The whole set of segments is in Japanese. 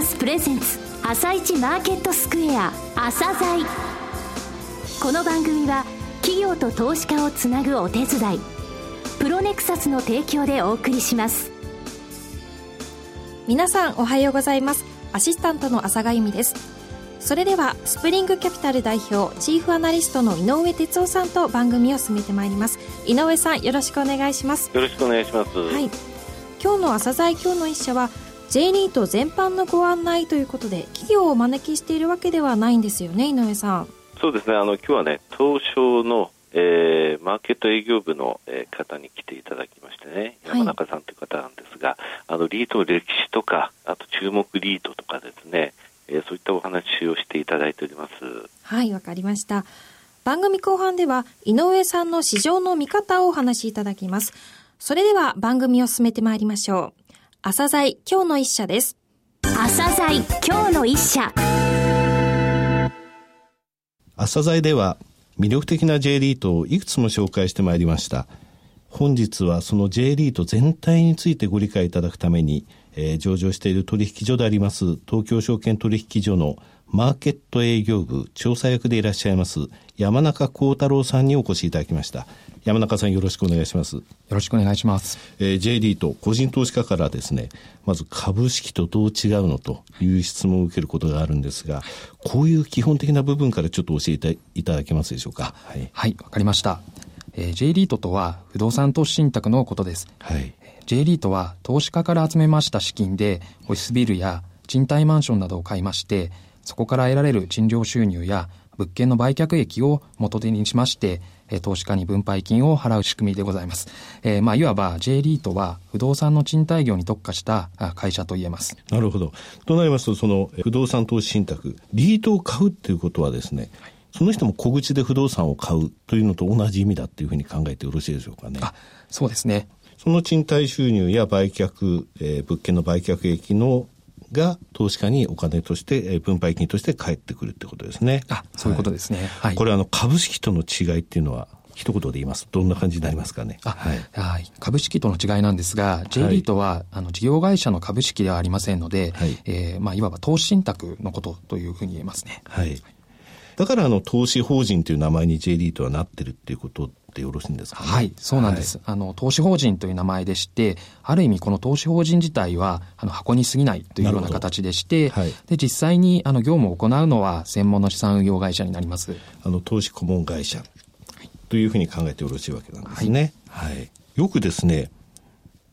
サスプレゼンツ朝一マーケットスクエア朝鮮。この番組は企業と投資家をつなぐお手伝いプロネクサスの提供でお送りします。皆さんおはようございます。アシスタントの朝賀由美です。それではスプリングキャピタル代表チーフアナリストの井上哲夫さんと番組を進めてまいります。井上さんよろしくお願いします。よろしくお願いします。はい。今日の朝鮮今日の一社は J リート全般のご案内ということで企業をお招きしているわけではないんですよね井上さん。そうですね。あの今日はね東証の、えー、マーケット営業部の、えー、方に来ていただきましてね山中さんという方なんですが、はい、あのリートの歴史とかあと注目リートとかですね、えー、そういったお話をしていただいております。はいわかりました。番組後半では井上さんの市場の見方をお話しいただきます。それでは番組を進めてまいりましょう朝鮮今日の一社です。朝鮮今日の一社。朝鮮では魅力的な J リートをいくつも紹介してまいりました。本日はその J リート全体についてご理解いただくために、えー、上場している取引所であります東京証券取引所のマーケット営業部調査役でいらっしゃいます山中幸太郎さんにお越しいただきました。山中さんよろしくお願いします。よろしくお願いします。えー、JD と個人投資家からですね、まず株式とどう違うのという質問を受けることがあるんですが、こういう基本的な部分からちょっと教えていただけますでしょうか。はい。はい、わ、かりました。えー、J リートとは不動産投資信託のことです。はい。J リートは投資家から集めました資金でオフィスビルや賃貸マンションなどを買いまして、そこから得られる賃料収入や物件の売却益を元手にしまして、投資家に分配金を払う仕組みでございます。えー、まあ、いわば J リートは不動産の賃貸業に特化した会社と言えます。なるほど。となりますと、その不動産投資信託、リートを買うっていうことはですね、はいその人も小口で不動産を買うというのと同じ意味だというふうに考えてよろしいでしょうかね。あ、そうですね。その賃貸収入や売却、えー、物件の売却益のが投資家にお金として、えー、分配金として返ってくるってことですね。あ、そういうことですね。はい。これあの株式との違いっていうのは一言で言いますどんな感じになりますかね。あはい、はい、株式との違いなんですが、J リートは、あの事業会社の株式ではありませんので、はいえーまあ、いわば投資信託のことというふうに言えますね。はい、だからあの投資法人という名前に J リートはなってるっていうことでよろしいんですか、ね、はい、そうなんです、はい、あの、投資法人という名前でして、ある意味この投資法人自体は、あの、箱に過ぎないというような形でして、はい、で、実際に、あの、業務を行うのは専門の資産運用会社になります。あの、投資顧問会社というふうに考えてよろしいわけなんですね。はい。はい、よくですね、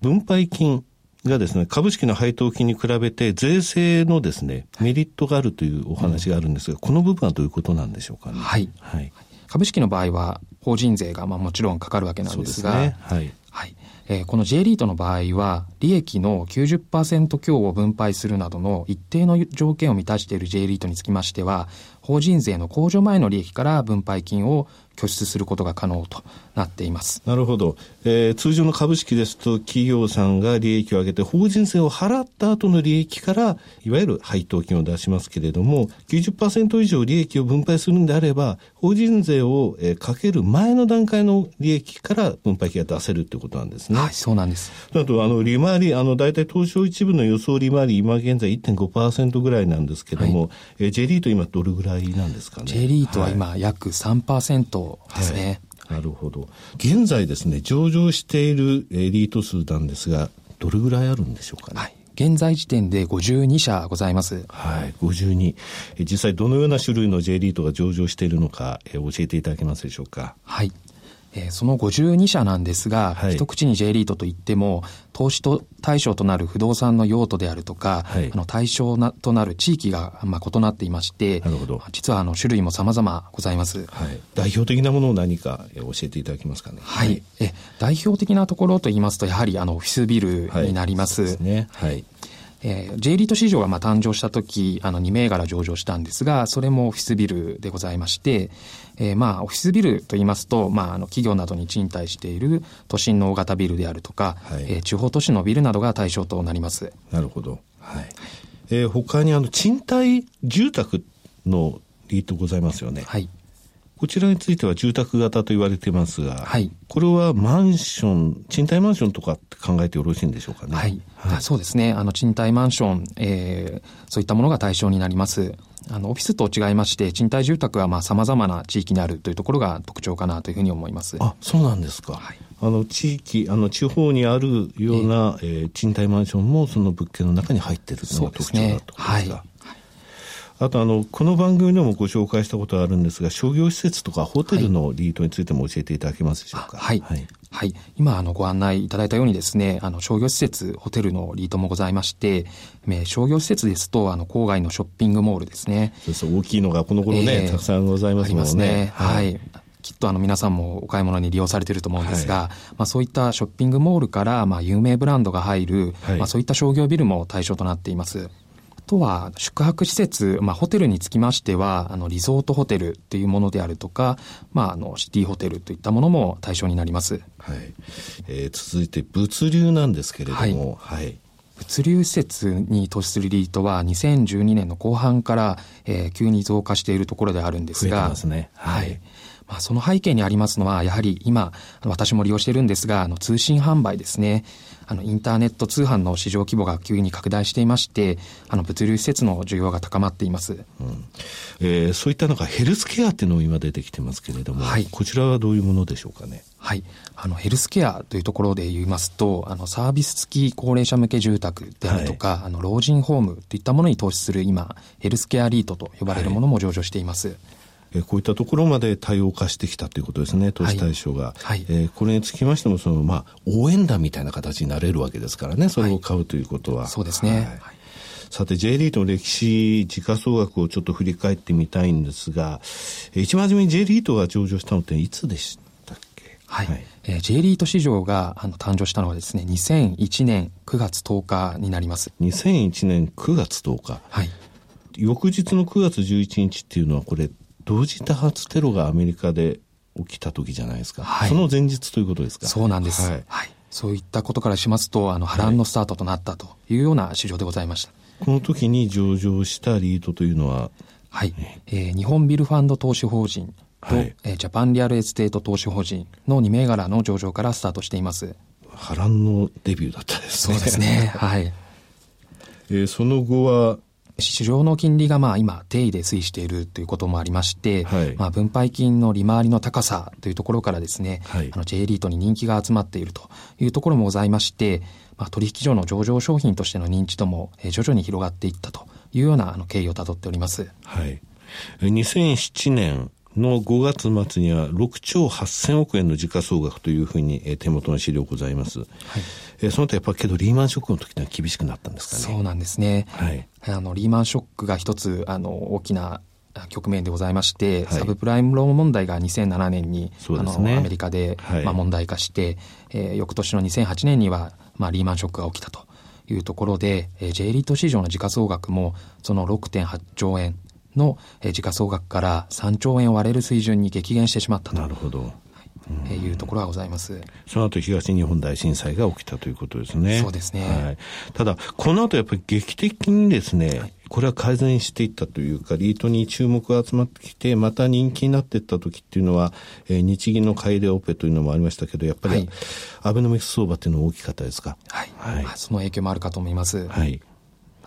分配金がですね、株式の配当金に比べて税制のですね、メリットがあるというお話があるんですが、うん、この部分はどういうことなんでしょうかね。はい。はい。株式の場合は、法人税がまあもちろんかかるわけなんですが、すね、はい。はい。えー、この J リートの場合は、利益の90%強を分配するなどの一定の条件を満たしている J リートにつきましては、法人税の控除前の利益から分配金を拠出することが可能となっています。なるほど。えー、通常の株式ですと企業さんが利益を上げて法人税を払った後の利益からいわゆる配当金を出しますけれども90%以上利益を分配するんであれば法人税を、えー、かける前の段階の利益から分配金が出せるということなんですね。はい、そうなんです。あとあの利回りあの大体東証一部の予想利回り今現在1.5%ぐらいなんですけども、はい、えー、J リート今どれぐらいなんですかね？J リートは今約3%、ですね。なるほど。現在ですね、上場しているエリート数なんですが、どれぐらいあるんでしょうかね？はい。現在時点で52社ございます。はい、52。実際どのような種類の J リートが上場しているのか、え教えていただけますでしょうか？はい。えー、その52社なんですが、はい、一口に J リートといっても、投資と対象となる不動産の用途であるとか、はい、あの対象なとなる地域が、まあ、異なっていまして、なるほど実はあの種類も様々ございます、はい。代表的なものを何か教えていただけますかね？はい。え代表的なところといいますと、やはりあのオフィスビルになります。はい、ね。はい。えー、J リート市場がまあ誕生した時、あの2銘柄上場したんですが、それもオフィスビルでございまして、えー、まあオフィスビルと言いますと、まああの企業などに賃貸している都心の大型ビルであるとか、はい、えー、地方都市のビルなどが対象となります。なるほど。はい。えー、他にあの賃貸住宅のリートございますよね。はい。こちらについては住宅型と言われていますが、はい、これはマンション、賃貸マンションとかって考えてよろしいんでしょうかね？はい。はい、そうですね。あの、賃貸マンション、えー、そういったものが対象になります。あの、オフィスと違いまして、賃貸住宅はまあ様々な地域にあるというところが特徴かなというふうに思います。あ、そうなんですか。はい。あの、地域、あの、地方にあるような、えー、えー、賃貸マンションもその物件の中に入っているのが特徴だとですね。はい。あとあの、この番組でもご紹介したことがあるんですが、商業施設とかホテルのリートについても教えていただけますでしょうか？はい。はい、はい。今、あの、ご案内いただいたようにですね、あの、商業施設、ホテルのリートもございまして、商業施設ですと、あの、郊外のショッピングモールですね。そうそう、大きいのがこの頃ね、えー、たくさんございますもんね。ね。はい、はいきっとあの皆さんもお買い物に利用されていると思うんですが、はい、まあそういったショッピングモールからまあ有名ブランドが入る、はい、まあそういった商業ビルも対象となっています。とは、宿泊施設、まあ、ホテルにつきましては、あの、リゾートホテルっていうものであるとか、まあ、あの、シティホテルといったものも対象になります。はい。えー、続いて、物流なんですけれども、はい、はい。物流施設に投資するリートは2012年の後半から、えー、急に増加しているところであるんですが、すね、はい、はいまあ、その背景にありますのは、やはり今、私も利用しているんですが、あの通信販売ですね。あの、インターネット通販の市場規模が急に拡大していまして、あの、物流施設の需要が高まっています。うん、えー、そういったなんかヘルスケアっていうのも今出てきてますけれども、はい、こちらはどういうものでしょうかね？はい。あの、ヘルスケアというところで言いますと、あの、サービス付き高齢者向け住宅であるとか、はい、あの、老人ホームといったものに投資する今、ヘルスケアリートと呼ばれるものも上場しています。はいえこういったところまで多様化してきたということですね、投資対象が。はい、えー、これにつきましても、その、まあ、応援団みたいな形になれるわけですからね、それを買うということは。はい、そうですね。はいさて、J リートの歴史、時価総額をちょっと振り返ってみたいんですが、一番初めに J リートが上場したのっていつでしたっけ？はい。はい、えー、J リート市場があの誕生したのはですね、2001年9月10日になります。2001年9月10日。はい。翌日の9月11日っていうのはこれ同時多発テロがアメリカで起きた時じゃないですか、はい、その前日ということですか。そうなんです、はい、はい、そういったことからしますとあの波乱のスタートとなったというような市場でございました、この時に上場した REIT というのははい、えー、日本ビルファンド投資法人と、はい、えー、ジャパンリアルエステート投資法人の2銘柄の上場からスタートしています。波乱のデビューだったですね。そうですね。はい。えー、その後は市場の金利がまあ今定位で推移しているということもありまして、はい、まあ分配金の利回りの高さというところからですね、はい、あの J リートに人気が集まっているというところもございまして、まあ、取引所の上場商品としての認知度も徐々に広がっていったというようなあの経緯をたどっております。はい。2007年の5月末には6兆8000億円の時価総額というふうに、えー、手元の資料ございます。はい、えー、その他やっぱりけどリーマンショックの時には厳しくなったんですかね。そうなんですね。はい。あの、リーマンショックが一つ、あの、大きな局面でございまして、はい、サブプライムローン問題が2007年に、ね、あのアメリカで、はい、まあ、問題化して、えー、翌年の2008年には、まあ、リーマンショックが起きたというところで、えー、J リート市場の時価総額もその6.8兆円の時価総額から3兆円を割れる水準に激減してしまったと。なるほど。えいうところがございます。その後東日本大震災が起きたということですね。そうですね。はい、ただ、この後やっぱり劇的にですね、はい、これは改善していったというか、リートに注目が集まってきて、また人気になっていった時っていうのは、えー、日銀の買い入れオペというのもありましたけど、やっぱり、はい、アベノミクス相場っていうのは大きかったですか？はい。はい、その影響もあるかと思います。はい。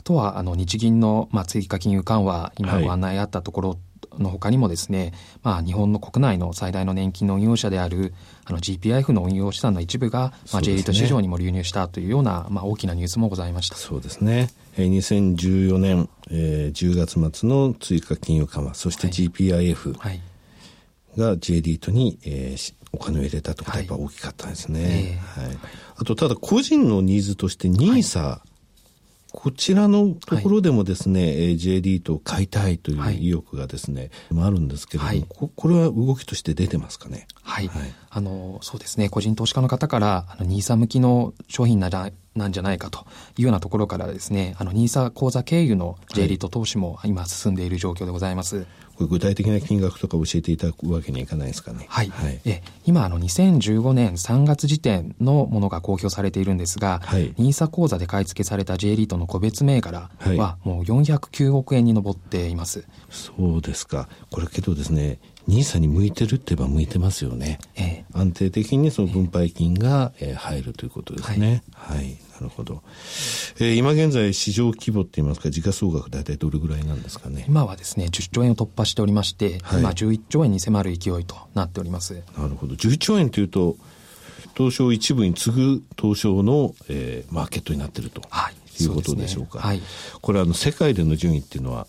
とは、あの、日銀の、まあ、追加金融緩和、今ご案内あったところの他にもですね、まあ、日本の国内の最大の年金の運用者であるあの GPIF の運用資産の一部が、まあ、J リート市場にも流入したというような、まあ、大きなニュースもございました。そうですね、えー、2014年、えー、10月末の追加金融緩和そして GPIF が J リートに、えー、お金を入れたということはやっぱ大きかったですね、はい、はい、あとただ個人のニーズとして NISA、はいこちらのところでもですね、はい、J リートを買いたいという意欲がですね、はい、あるんですけれども、はい、こ、これは動きとして出てますかね？はい。はい、あの、そうですね、個人投資家の方から、あの、ニーサ向きの商品なんじゃなんじゃないかというようなところからですね、あの、ニーサ口座経由の J リート投資も今進んでいる状況でございます。これ具体的な金額とか教えていただくわけにはいかないですかね。はい。はい、え今、あの、2015年3月時点のものが公表されているんですが、はい、ニーサ口座で買い付けされた J リートの個別銘柄はもう409億円に上っています。そうですか。これけどですね、ニーサに向いてるって言えば向いてますよね。えー、安定的にその分配金が、えー、入るということですね。はい、はい、なるほど。えー、今現在市場規模って言いますか、時価総額大体どれぐらいなんですかね？今はですね、10兆円を突破しておりまして、はい、今11兆円に迫る勢いとなっております。なるほど。11兆円というと、東証一部に次ぐ東証の、えー、マーケットになっていると、はい、いうことでしょうか。うね、はい、これあの世界での順位っていうのは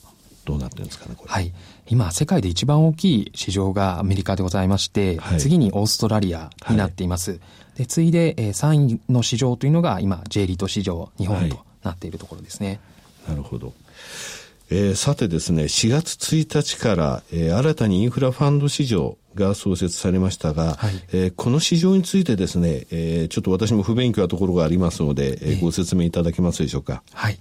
どうなってるんですかね、これ。はい。今、世界で一番大きい市場がアメリカでございまして、はい、次にオーストラリアになっています。はい、で、次いで、えー、3位の市場というのが今、J リート市場、日本となっているところですね。なるほど。えー、さてですね、4月1日から、えー、新たにインフラファンド市場が創設されましたが、はい、えー、この市場についてですね、えー、ちょっと私も不勉強なところがありますので、えー、ご説明いただけますでしょうか？はい。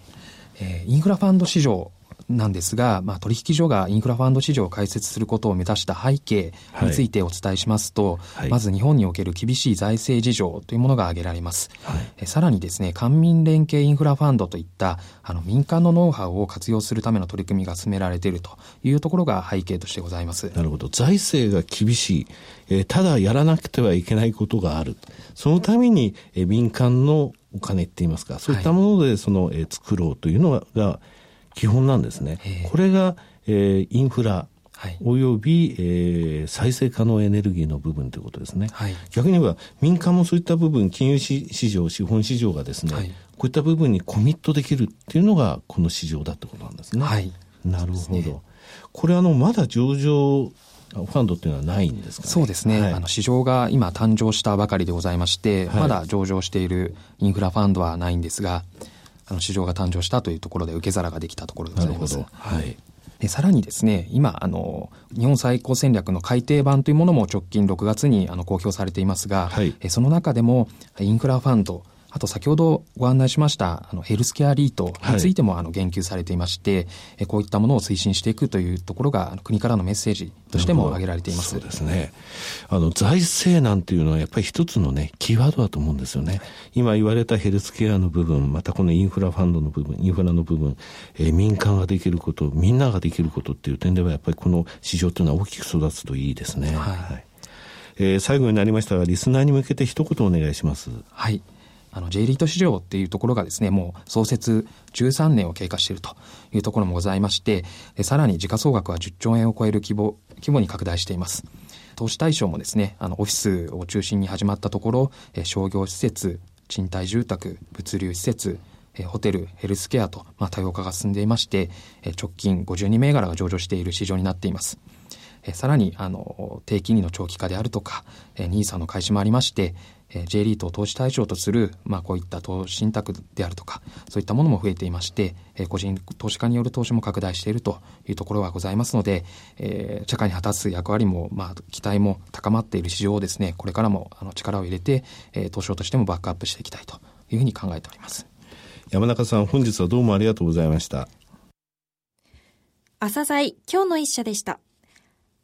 えー、インフラファンド市場なんですが、まあ、取引所がインフラファンド市場を開設することを目指した背景についてお伝えしますと、はい、まず日本における厳しい財政事情というものが挙げられます。はい、さらにですね、官民連携インフラファンドといったあの民間のノウハウを活用するための取り組みが進められているというところが背景としてございます。なるほど。財政が厳しい。えー、ただやらなくてはいけないことがある。そのために、えー、民間のお金って言いますか、そういったものでその、えー、作ろうというのが、基本なんですね。これが、えー、インフラ、および、えー、再生可能エネルギーの部分ということですね。はい、逆に言えば民間もそういった部分、金融市場、資本市場がですね、はい、こういった部分にコミットできるっていうのがこの市場だってことなんですね。はい、なるほど。ね、これあの、まだ上場ファンドっていうのはないんですか、ね、そうですね、はい、あの市場が今誕生したばかりでございまして、はい、まだ上場しているインフラファンドはないんですが、あの市場が誕生したというところで受け皿ができたところでございます。はい。でさらにですね、今、あの、日本最高戦略の改訂版というものも直近6月にあの公表されていますが、はい、その中でもインフラファンド、あと先ほどご案内しましたあのヘルスケアリートについてもあの言及されていまして、はい、こういったものを推進していくというところが国からのメッセージとしても挙げられています。そうですね。あの財政なんていうのはやっぱり一つのねキーワードだと思うんですよね。今言われたヘルスケアの部分、またこのインフラファンドの部分、インフラの部分、えー、民間ができること、みんなができることっていう点ではやっぱりこの市場というのは大きく育つといいですね。はい、はいえー、最後になりましたが、リスナーに向けて一言お願いします。はい。あの J リート市場っていうところがですね、もう創設13年を経過しているというところもございまして、さらに時価総額は10兆円を超える規模規模に拡大しています。投資対象もですね、あのオフィスを中心に始まったところ、商業施設、賃貸住宅、物流施設、ホテル、ヘルスケアと、まあ、多様化が進んでいまして、直近52銘柄が上場している市場になっています。さらに、あの、低金利の長期化であるとか、ニーサの開始もありまして、えー、J リートを投資対象とする、まあ、こういった投資信託であるとか、そういったものも増えていまして、えー、個人投資家による投資も拡大しているというところがございますので、えー、社会に果たす役割も、まあ、期待も高まっている市場をですね、これからもあの力を入れて、えー、投資としてもバックアップしていきたいというふうに考えております。山中さん、本日はどうもありがとうございました。朝鮮今日の一社でした。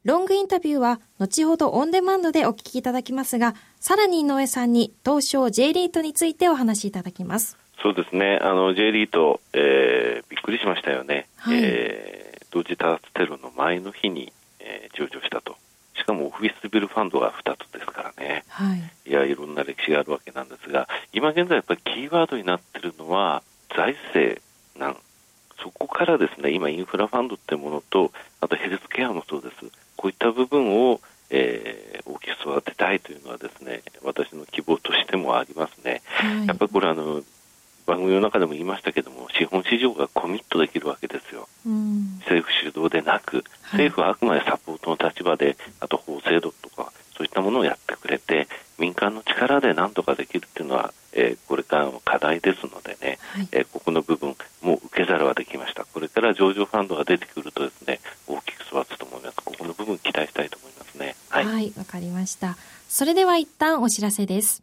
ロングインタビューは後ほどオンデマンドでお聞きいただきますが、さらに井上さんに東証 J リートについてお話しいただきます。そうですね、あの J リート、えー、びっくりしましたよね。はい、えー、同時多発テロの前の日に、えー、上場したと。しかもオフィスビルファンドが2つですからね、はい、いやいろんな歴史があるわけなんですが今現在やっぱりキーワードになっているのは財政難そこからですね今インフラファンドってものとあとヘルスケアもそうですこういった部分を、えー、大きく育てたいというのはですね私の希望としてもありますね。はい、やっぱりこれあの番組の中でも言いましたけども資本市場がコミットできるわけですよ、うん、政府主導でなく、政府はあくまでサポートの立場であと法制度とかそういったものをやってくれて民間の力でなんとかできるっていうのは、えー、これからの課題ですのでね、はい、えー、ここの部分も受け皿はできました。これから上場ファンドが出てくるとですね大きく育つと思います。ここの部分期待したいと思いますね。はい。わ、はい、かりました。それでは一旦お知らせです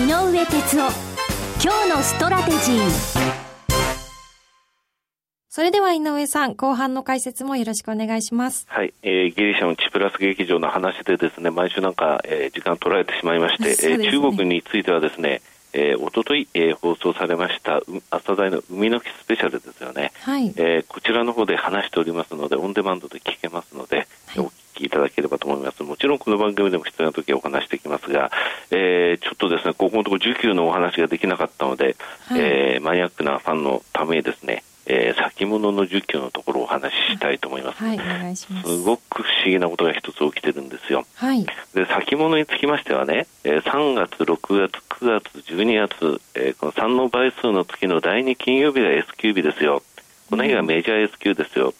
井上哲夫。今日のストラテジー。それでは井上さん、後半の解説もよろしくお願いします。はい、えー、ギリシャのチプラス劇場の話でですね、毎週なんか、えー、時間取られてしまいまして、ね、えー、中国についてはですね、えー、おととい、えー、放送されました朝台の海の日スペシャルですよね、はい。えー、こちらの方で話しておりますのでオンデマンドで聞けますので、はい、お聞きいただければと思いますもちろんこの番組でも必要な時はお話していきますが、えー、ちょっとですねここのところ需給のお話ができなかったので、はい、えー、マニアックなファンのためにですねえー、先物の需給のところをお話ししたいと思います。はい、す。すごく不思議なことが一つ起きてるんですよ。はい。で、先物につきましてはね、えー、3月、6月、9月、12月、えー、この3の倍数の月の第2金曜日が S q 日ですよ。この日がメジャー S q ですよ。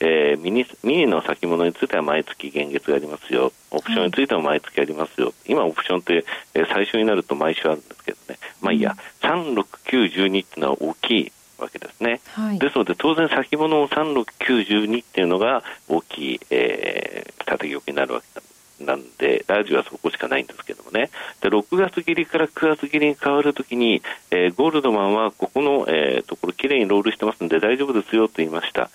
えー、ミニミニの先物については毎月現月がありますよ、オプションについては毎月ありますよ、はい、今、オプションって、えー、最初になると毎週あるんですけどね、まあいいや、3、6、9、12っていうのは大きいわけですね。はい、ですので、当然先物の3692っていうのが大きい、えー、縦玉になるわけなんで、ラジオはそこしかないんですけどもね。で、6月切りから9月切りに変わるときに、えー、ゴールドマンはここの、えー、ところきれいにロールしてますんで大丈夫ですよと言いました。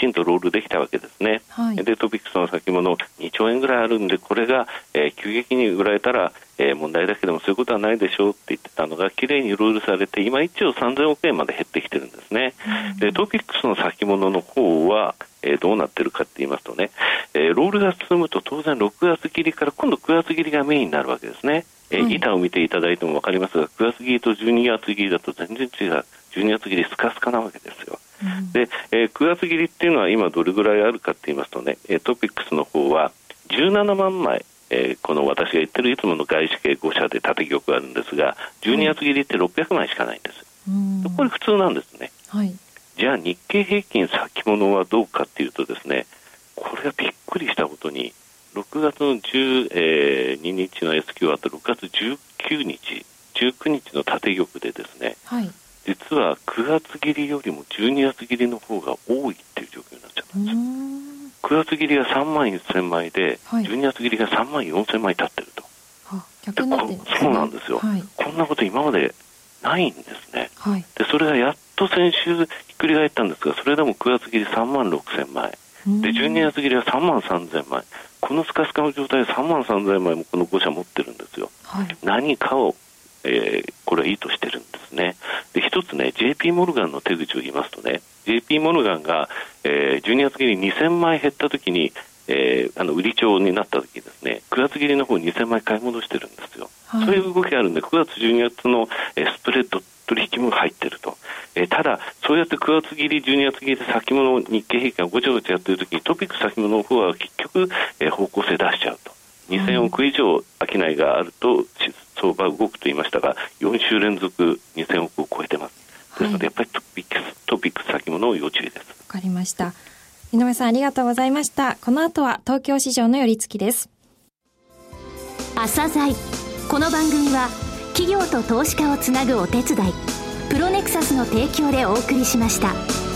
きちんとロールできたわけですね。はい、で、トピックスの先物2兆円ぐらいあるんで、これが、えー、急激に売られたら、えー、問題だけでもそういうことはないでしょうって言ってたのが、きれいにロールされて、今1兆3000億円まで減ってきてるんですね。うん、で、トピックスの先物の方は、えー、どうなってるかって言いますとね、えー、ロールが進むと当然6月切りから今度9月切りがメインになるわけですね。えー、板を見ていただいても分かりますが、9月切りと12月切りだと全然違う。12月切りスカスカなわけですよ。で、えー、9月切りっていうのは今どれぐらいあるかって言いますとね、トピックスの方は17万枚、えー、この私が言ってるいつもの外資系5社で縦玉があるんですが、12月切りって600枚しかないんです。これ普通なんですね。はい、じゃあ日経平均先物はどうかっていうとですね、これがびっくりしたことに、6月の12日の S q はと6月19日、19日の縦玉でですね、はい、実は9月切りよりも12月切りの方が多いっていう状況になっちゃったんですよ。9月切りが3万1000枚で、はい、12月切りが3万4000枚経ってると。逆になってそうなんですよ、はい、こんなこと今までないんですね。はい、でそれがやっと先週ひっくり返ったんですが、それでも9月切り3万6000枚。で12月切りは3万3000枚、このスカスカの状態で3万3000枚もこの5社持ってるんですよ、はい、何かをえー、これはいいとしてるんですね。で、一つね、JP モルガンの手口を言いますとね、JP モルガンが、えー、12月切り2000枚減ったときに、えー、あの売り超になったときですね、9月限の方2000枚買い戻してるんですよ。はい、そういう動きがあるんで、9月、12月の、えー、スプレッド取引も入ってると。えー、ただ、そうやって9月切り、12月切りで先物、日経平均がごちゃごちゃやってるときに、 TOPIX 先物の方は結局、えー、方向性出しちゃうと。2000億以上商いがあると相場動くと言いましたが4週連続2000億を超えてます。ですので、やっぱり TOPIX TOPIX 先物を要注意です。わかりました。井上さんありがとうございました。この後は東京市場の寄り付きです。朝鮮。この番組は企業と投資家をつなぐお手伝いプロネクサスの提供でお送りしました。